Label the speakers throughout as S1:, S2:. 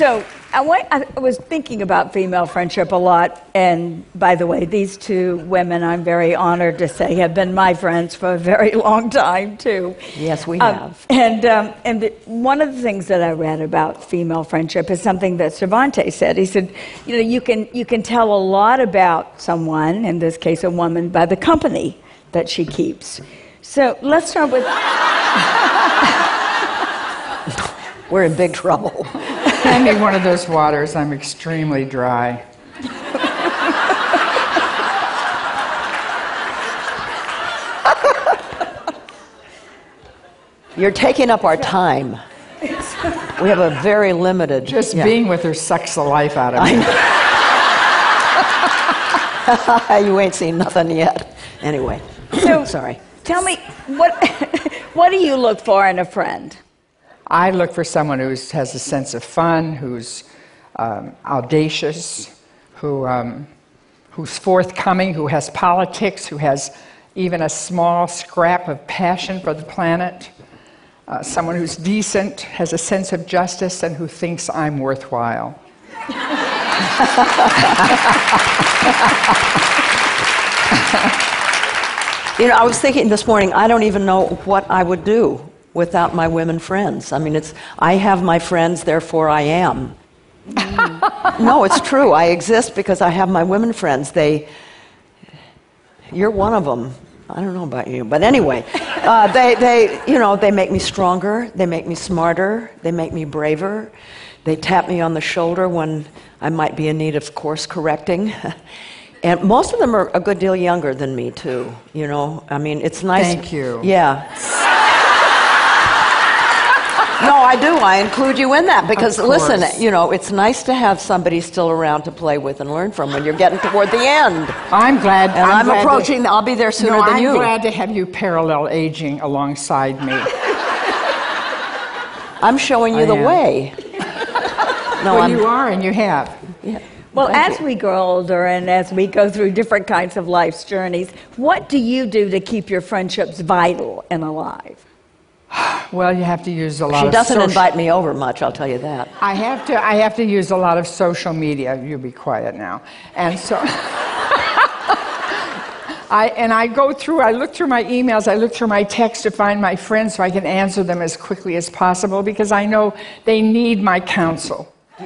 S1: So I, went, I was thinking about female friendship a lot, and by the way, these two women, I'm very honored to say, have been my friends for a very long time too.
S2: Yes, we
S1: Um,
S2: have.
S1: and um, and the, one of the things that I read about female friendship is something that Cervantes said. He said, you know, you can you can tell a lot about someone, in this case, a woman, by the company that she keeps. So let's start with.
S2: We're in big trouble.
S3: Hand me one of those waters. I'm extremely dry.
S2: You're taking up our time. We have a very limited.
S3: Just
S2: yeah.
S3: being with her sucks the life out of me.
S2: you ain't seen nothing yet. Anyway,
S1: So
S2: sorry.
S1: Tell me what what do you look for in a friend?
S3: I look for someone who has a sense of fun, who's um, audacious, who, um, who's forthcoming, who has politics, who has even a small scrap of passion for the planet, uh, someone who's decent, has a sense of justice, and who thinks I'm worthwhile.
S2: You know, I was thinking this morning, I don't even know what I would do without my women friends. I mean, it's, I have my friends, therefore I am. no, it's true. I exist because I have my women friends. They, you're one of them. I don't know about you, but anyway, uh, they, they, you know, they make me stronger. They make me smarter. They make me braver. They tap me on the shoulder when I might be in need of course correcting. And most of them are a good deal younger than me, too. You know, I mean, it's nice.
S3: Thank you.
S2: Yeah. No, I do. I include you in that because, listen, you know, it's nice to have somebody still around to play with and learn from when you're getting toward the end.
S3: I'm glad.
S2: And I'm,
S3: glad
S2: approaching.
S3: To,
S2: I'll be there sooner
S3: no,
S2: than
S3: I'm
S2: you.
S3: glad to have you parallel aging alongside me.
S2: I'm showing you
S3: I
S2: the
S3: am.
S2: way. No,
S3: well,
S2: I'm.
S3: you are, and you have.
S2: yeah.
S1: Well,
S2: Thank
S1: as
S2: you.
S1: we grow older and as we go through different kinds of life's journeys, what do you do to keep your friendships vital and alive?
S3: Well, you have to use a lot
S2: She doesn't
S3: social-
S2: invite me over much. I'll tell you that.
S3: I have to. I have to use a lot of social media. You be quiet now. And so. I, and I go through, I look through my emails, I look through my texts to find my friends so I can answer them as quickly as possible because I know they need my counsel.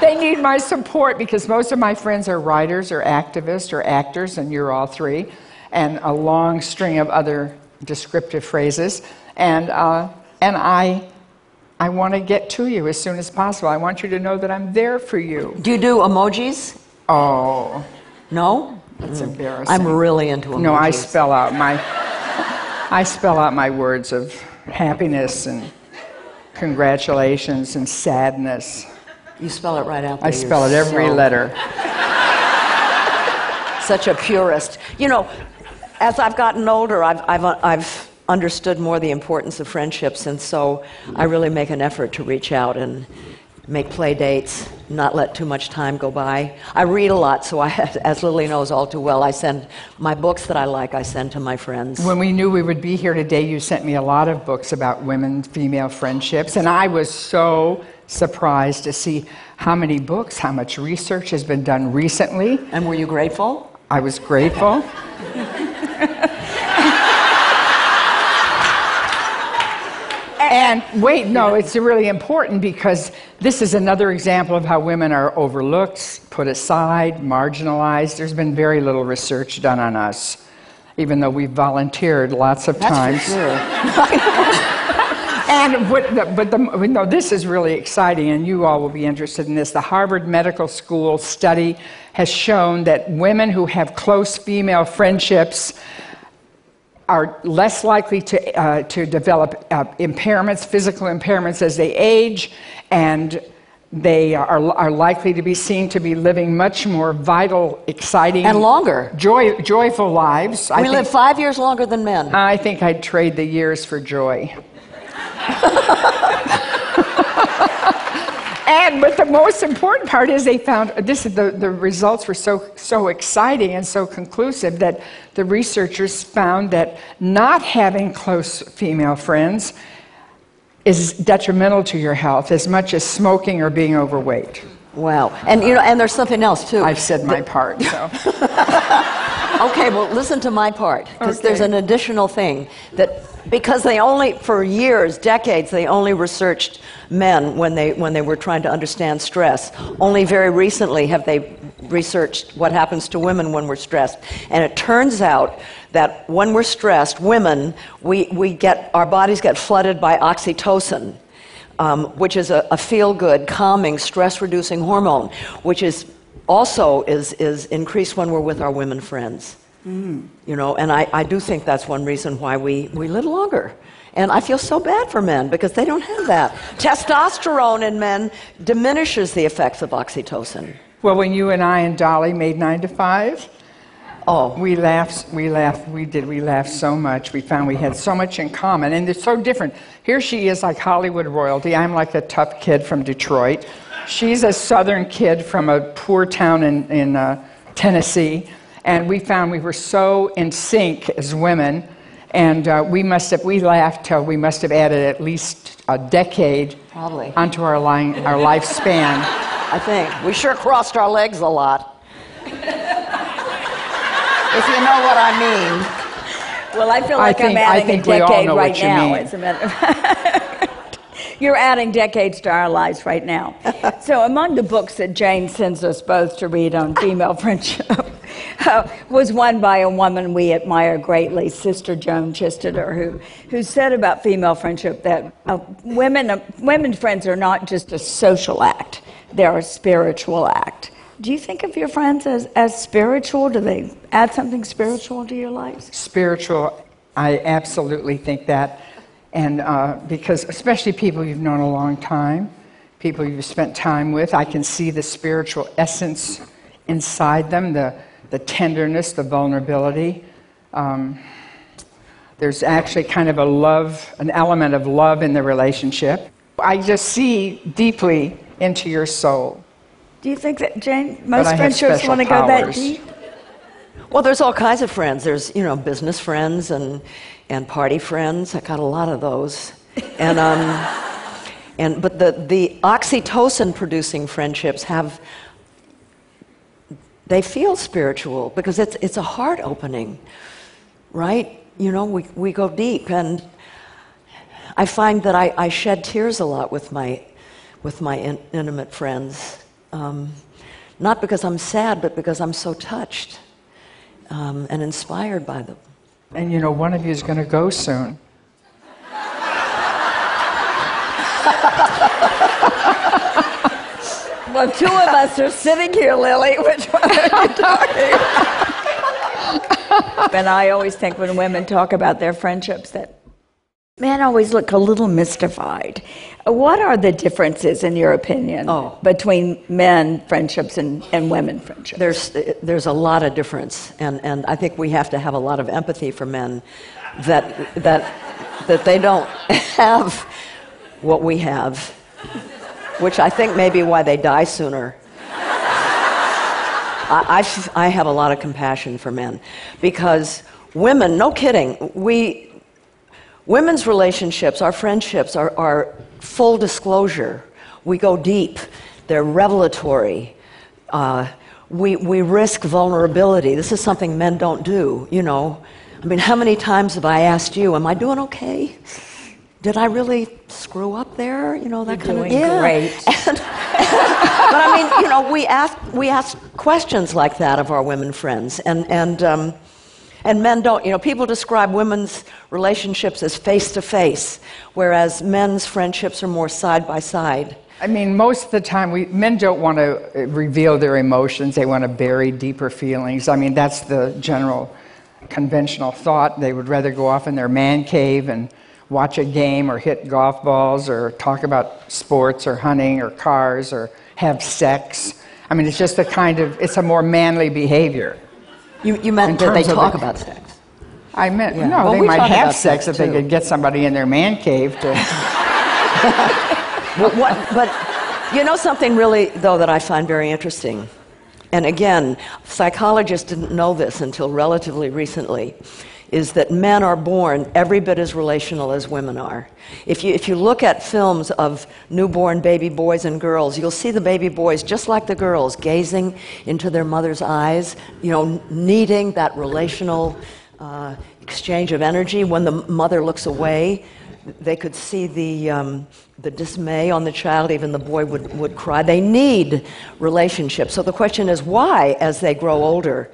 S3: they need my support because most of my friends are writers or activists or actors, and you're all three, and a long string of other descriptive phrases. And, uh, and I, I want to get to you as soon as possible. I want you to know that I'm there for you.
S2: Do you do emojis?
S3: Oh,
S2: No.
S3: that's embarrassing.
S2: I'm really into emojis.
S3: No, I spell out my I spell out my words of happiness and congratulations and sadness.
S2: You spell it right out there.
S3: I spell it every
S2: so-
S3: letter.
S2: Such a purist. You know, as I've gotten older, I've, I've, uh, I've understood more the importance of friendships, and so I really make an effort to reach out and make play dates, not let too much time go by. I read a lot, so I, as Lily knows all too well, I send my books that I like, I send to my friends.
S3: When we knew we would be here today, you sent me a lot of books about women female friendships, and I was so surprised to see how many books, how much research has been done recently.
S2: And were you grateful?
S3: I was grateful. And wait, no, it's really important because this is another example of how women are overlooked, put aside, marginalized. There's been very little research done on us, even though we've volunteered lots of times.
S2: That's for sure.
S3: And what the, but the, no, this is really exciting, and you all will be interested in this. The Harvard Medical School study has shown that women who have close female friendships are less likely to, uh, to develop uh, impairments, physical impairments as they age, and they are, are likely to be seen to be living much more vital, exciting,
S2: And longer.
S3: joy, joyful lives. I
S2: we
S3: think,
S2: live five years longer than men.
S3: I think I'd trade the years for joy. and but the most important part is they found this the, the results were so so exciting and so conclusive that the researchers found that not having close female friends is detrimental to your health as much as smoking or being overweight.
S2: Wow. And you know, and there's something else too.
S3: I've said my part, so.
S2: Okay, well, listen to my part, because there's an additional thing that because they only, for years, decades, they only researched men when they when they were trying to understand stress. Only very recently have they researched what happens to women when we're stressed, and it turns out that when we're stressed, women, we, we get our bodies get flooded by oxytocin. Um, which is a, a feel-good, calming, stress-reducing hormone, which is also is, is increased when we're with our women friends. Mm. You know, and I, I do think that's one reason why we, we live longer. And I feel so bad for men because they don't have that. Testosterone in men diminishes the effects of oxytocin.
S3: Well, when you and I and Dolly made nine to five,
S2: Oh,
S3: we laughed, we laughed, we did, we laughed so much. We found we had so much in common, and it's so different. Here she is like Hollywood royalty. I'm like a tough kid from Detroit. She's a southern kid from a poor town in, in uh, Tennessee, and we found we were so in sync as women. And uh, we must have, we laughed till we must have added at least a decade
S2: Probably.
S3: onto our, line, our lifespan.
S2: I think. We sure crossed our legs a lot. if you know what I mean.
S1: Well, I feel
S3: I
S1: like
S3: think-
S1: I'm
S3: I
S1: adding
S3: think
S1: a
S3: we all
S1: decade
S3: know
S1: right
S3: what you
S1: now.
S3: mean.
S1: As a matter of fact. You're adding decades to our lives right now. so, among the books that Jane sends us both to read on female friendship uh, was one by a woman we admire greatly, Sister Joan Chittister, who, who said about female friendship that uh, women, uh, women friends are not just a social act, they're a spiritual act. Do you think of your friends as, as spiritual? Do they add something spiritual to your lives?
S3: spiritual. I absolutely think that. And uh, because, especially people you've known a long time, people you've spent time with, I can see the spiritual essence inside them, the, the tenderness, the vulnerability. Um, there's actually kind of a love, an element of love in the relationship. I just see deeply into your soul.
S1: Do you think that, Jane, most friendships want to go that deep?
S2: Well, there's all kinds of friends. There's, you know, business friends and, and party friends. I got a lot of those. And, um, and, but the, the oxytocin producing friendships have, they feel spiritual because it's, it's a heart opening, right? You know, we, we go deep. And I find that I, I shed tears a lot with my, with my in, intimate friends. Um, not because I'm sad, but because I'm so touched um, and inspired by them.
S3: And you know, one of you is going to go soon.
S1: Well, two of us are sitting here, Lily. Which one are you talking about? and I always think when women talk about their friendships that men always look a little mystified. Uh, what are the differences, in your opinion,
S2: Oh.
S1: between men friendships and, and women friendships?
S2: There's, there's a lot of difference, and, and I think we have to have a lot of empathy for men that, that, that they don't have what we have, which I think may be why they die sooner. I I have a lot of compassion for men because women, no kidding, we, Women's relationships, our friendships, are, are full disclosure. We go deep, they're revelatory. Uh, we, we risk vulnerability. This is something men don't do, you know. I mean, how many times have I asked you, Am I doing okay? Did I really screw up there? You know, that
S1: You're
S2: kind
S1: doing
S2: of yeah.
S1: great.
S2: And- but I mean, you know, we ask, we ask questions like that of our women friends, and, and, um, and men don't. You know, people describe women's relationships as face to face, whereas men's friendships are more side by side.
S3: I mean, most of the time, we, men don't want to uh, reveal their emotions. They want to bury deeper feelings. I mean, that's the general conventional thought. They would rather go off in their man cave and watch a game or hit golf balls or talk about sports or hunting or cars or have sex. I mean, it's just a kind of, it's a more manly behavior.
S2: You, you meant
S3: In
S2: that they
S3: terms of
S2: talk
S3: the-
S2: about sex.
S3: I meant,
S2: Yeah.
S3: no,
S2: Well,
S3: they
S2: we
S3: might
S2: talk
S3: have
S2: about
S3: sex if they
S2: too.
S3: could get somebody in their man cave to.
S2: But, what, but you know something really, though, that I find very interesting? And again, psychologists didn't know this until relatively recently. Is that men are born every bit as relational as women are. If you, if you look at films of newborn baby boys and girls, you'll see the baby boys, just like the girls, gazing into their mother's eyes, you know, needing that relational uh, exchange of energy. When the mother looks away, they could see the, um, the dismay on the child, even the boy would, would cry. They need relationships. So the question is why, as they grow older,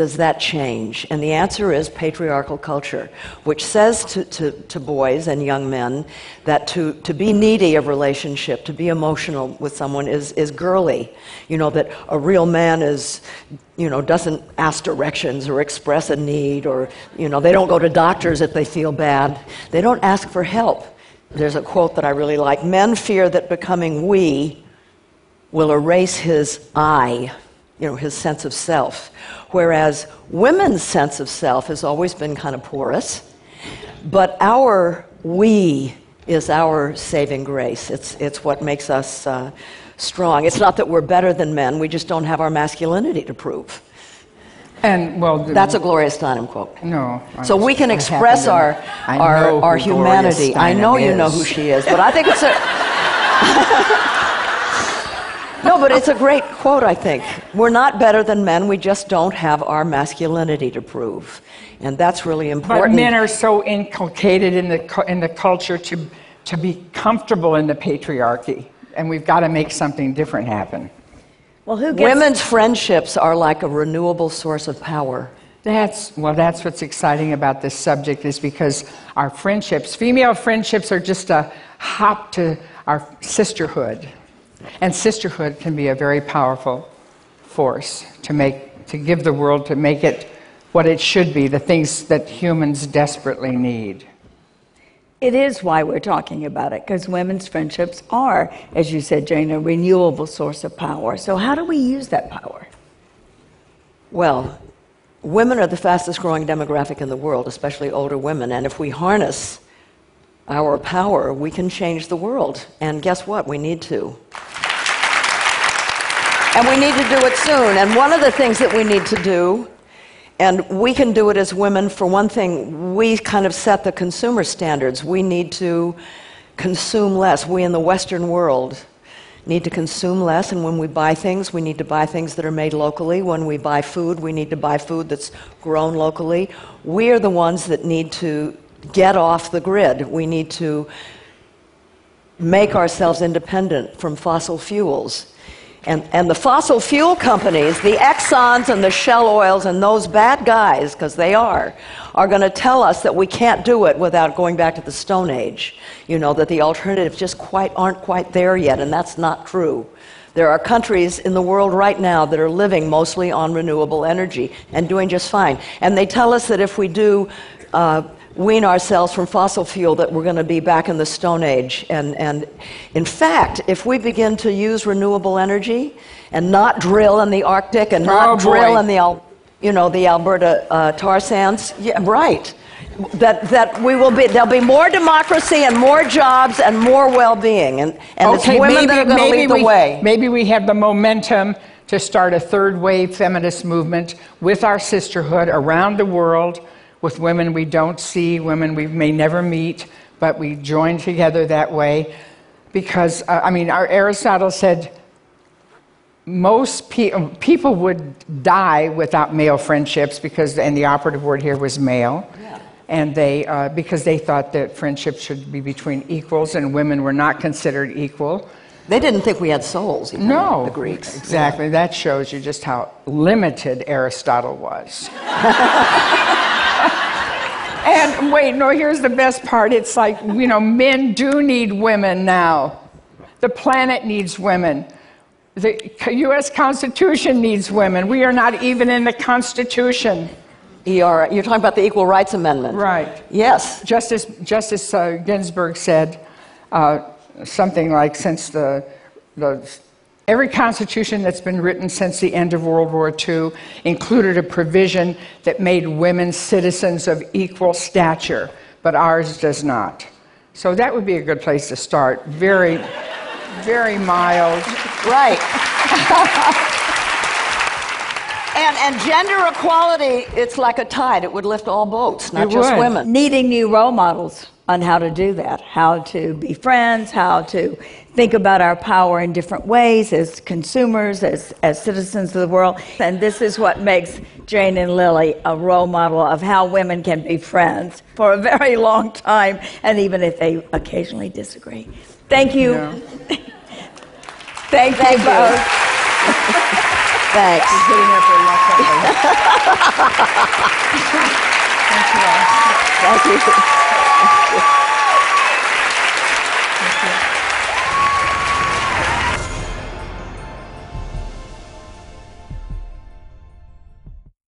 S2: does that change? And the answer is patriarchal culture, which says to, to, to boys and young men that to, to be needy of relationship, to be emotional with someone is, is girly. You know, that a real man is, you know, doesn't ask directions or express a need or, you know, they don't go to doctors if they feel bad. They don't ask for help. There's a quote that I really like Men fear that becoming we will erase his I, you know, his sense of self. Whereas women's sense of self has always been kind of porous, but our we is our saving grace. It's, it's what makes us uh, strong. It's not that we're better than men, we just don't have our masculinity to prove.
S3: And well,
S2: That's a Gloria Steinem quote.
S3: no. I
S2: So we can express our, our, our humanity. I know you know who she is, but I think it's a. no, but it's a great quote, I think. We're not better than men, we just don't have our masculinity to prove. And that's really important.
S3: But men are so inculcated in the, in the culture to, to be comfortable in the patriarchy, and we've got to make something different happen.
S1: Well, who gets
S2: Women's friendships are like a renewable source of power.
S3: That's well. That's what's exciting about this subject is because our friendships, female friendships, are just a hop to our sisterhood, and sisterhood can be a very powerful force to make to give the world to make it what it should be, the things that humans desperately need.
S1: It is why we're talking about it, because women's friendships are, as you said, Jane, a renewable source of power. So, how do we use that power?
S2: Well, women are the fastest growing demographic in the world, especially older women. And if we harness our power, we can change the world. And guess what? We need to. And we need to do it soon. And one of the things that we need to do, and we can do it as women, for one thing, we kind of set the consumer standards. We need to consume less. We in the Western world need to consume less, and when we buy things, we need to buy things that are made locally. When we buy food, we need to buy food that's grown locally. We are the ones that need to get off the grid. We need to make ourselves independent from fossil fuels. And, and the fossil fuel companies, the Exxons and the Shell Oils and those bad guys, because they are, are going to tell us that we can't do it without going back to the Stone Age. You know, that the alternatives just quite aren't quite there yet, and that's not true. There are countries in the world right now that are living mostly on renewable energy and doing just fine. And they tell us that if we do uh, wean ourselves from fossil fuel, that we're going to be back in the Stone Age. And, and in fact, if we begin to use renewable energy and not drill in the Arctic and not
S3: Oh, boy.
S2: drill in the, you know, the Alberta uh, tar sands, yeah, right. That, that we will be, there'll be more democracy and more jobs and more well-being. And, and it's women that are going to lead the
S3: we,
S2: way.
S3: maybe we have the momentum to start a third wave feminist movement with our sisterhood around the world, with women we don't see, women we may never meet, but we join together that way. Because, uh, I mean, our Aristotle said most pe- people would die without male friendships because, and the operative word here was male. And they, uh, because they thought that friendship should be between equals and women were not considered equal.
S2: They didn't think we had souls, even,
S3: No,
S2: the Greeks.
S3: Exactly. That shows you just how limited Aristotle was. and wait, no, here's the best part. It's like, you know, men do need women now. The planet needs women. The U.S. Constitution needs women. We are not even in the Constitution.
S2: ER, you're talking about the Equal Rights Amendment.
S3: Right.
S2: Yes.
S3: Justice, Justice uh, Ginsburg said uh, something like, since the, the, every constitution that's been written since the end of World War II included a provision that made women citizens of equal stature, but ours does not. So that would be a good place to start. Very, very mild.
S2: Right. and, and gender equality, it's like a tide. It would lift all boats, not
S3: It
S2: just
S3: would.
S2: women.
S1: needing new role models on how to do that, how to be friends, how to think about our power in different ways as consumers, as, as citizens of the world. And this is what makes Jane and Lily a role model of how women can be friends for a very long time, and even if they occasionally disagree. Thank you.
S3: Yeah.
S1: Thank,
S2: Thank
S1: you
S2: you.
S1: both.
S2: Thanks.
S3: Hitting up reluctantly.
S2: Thank you.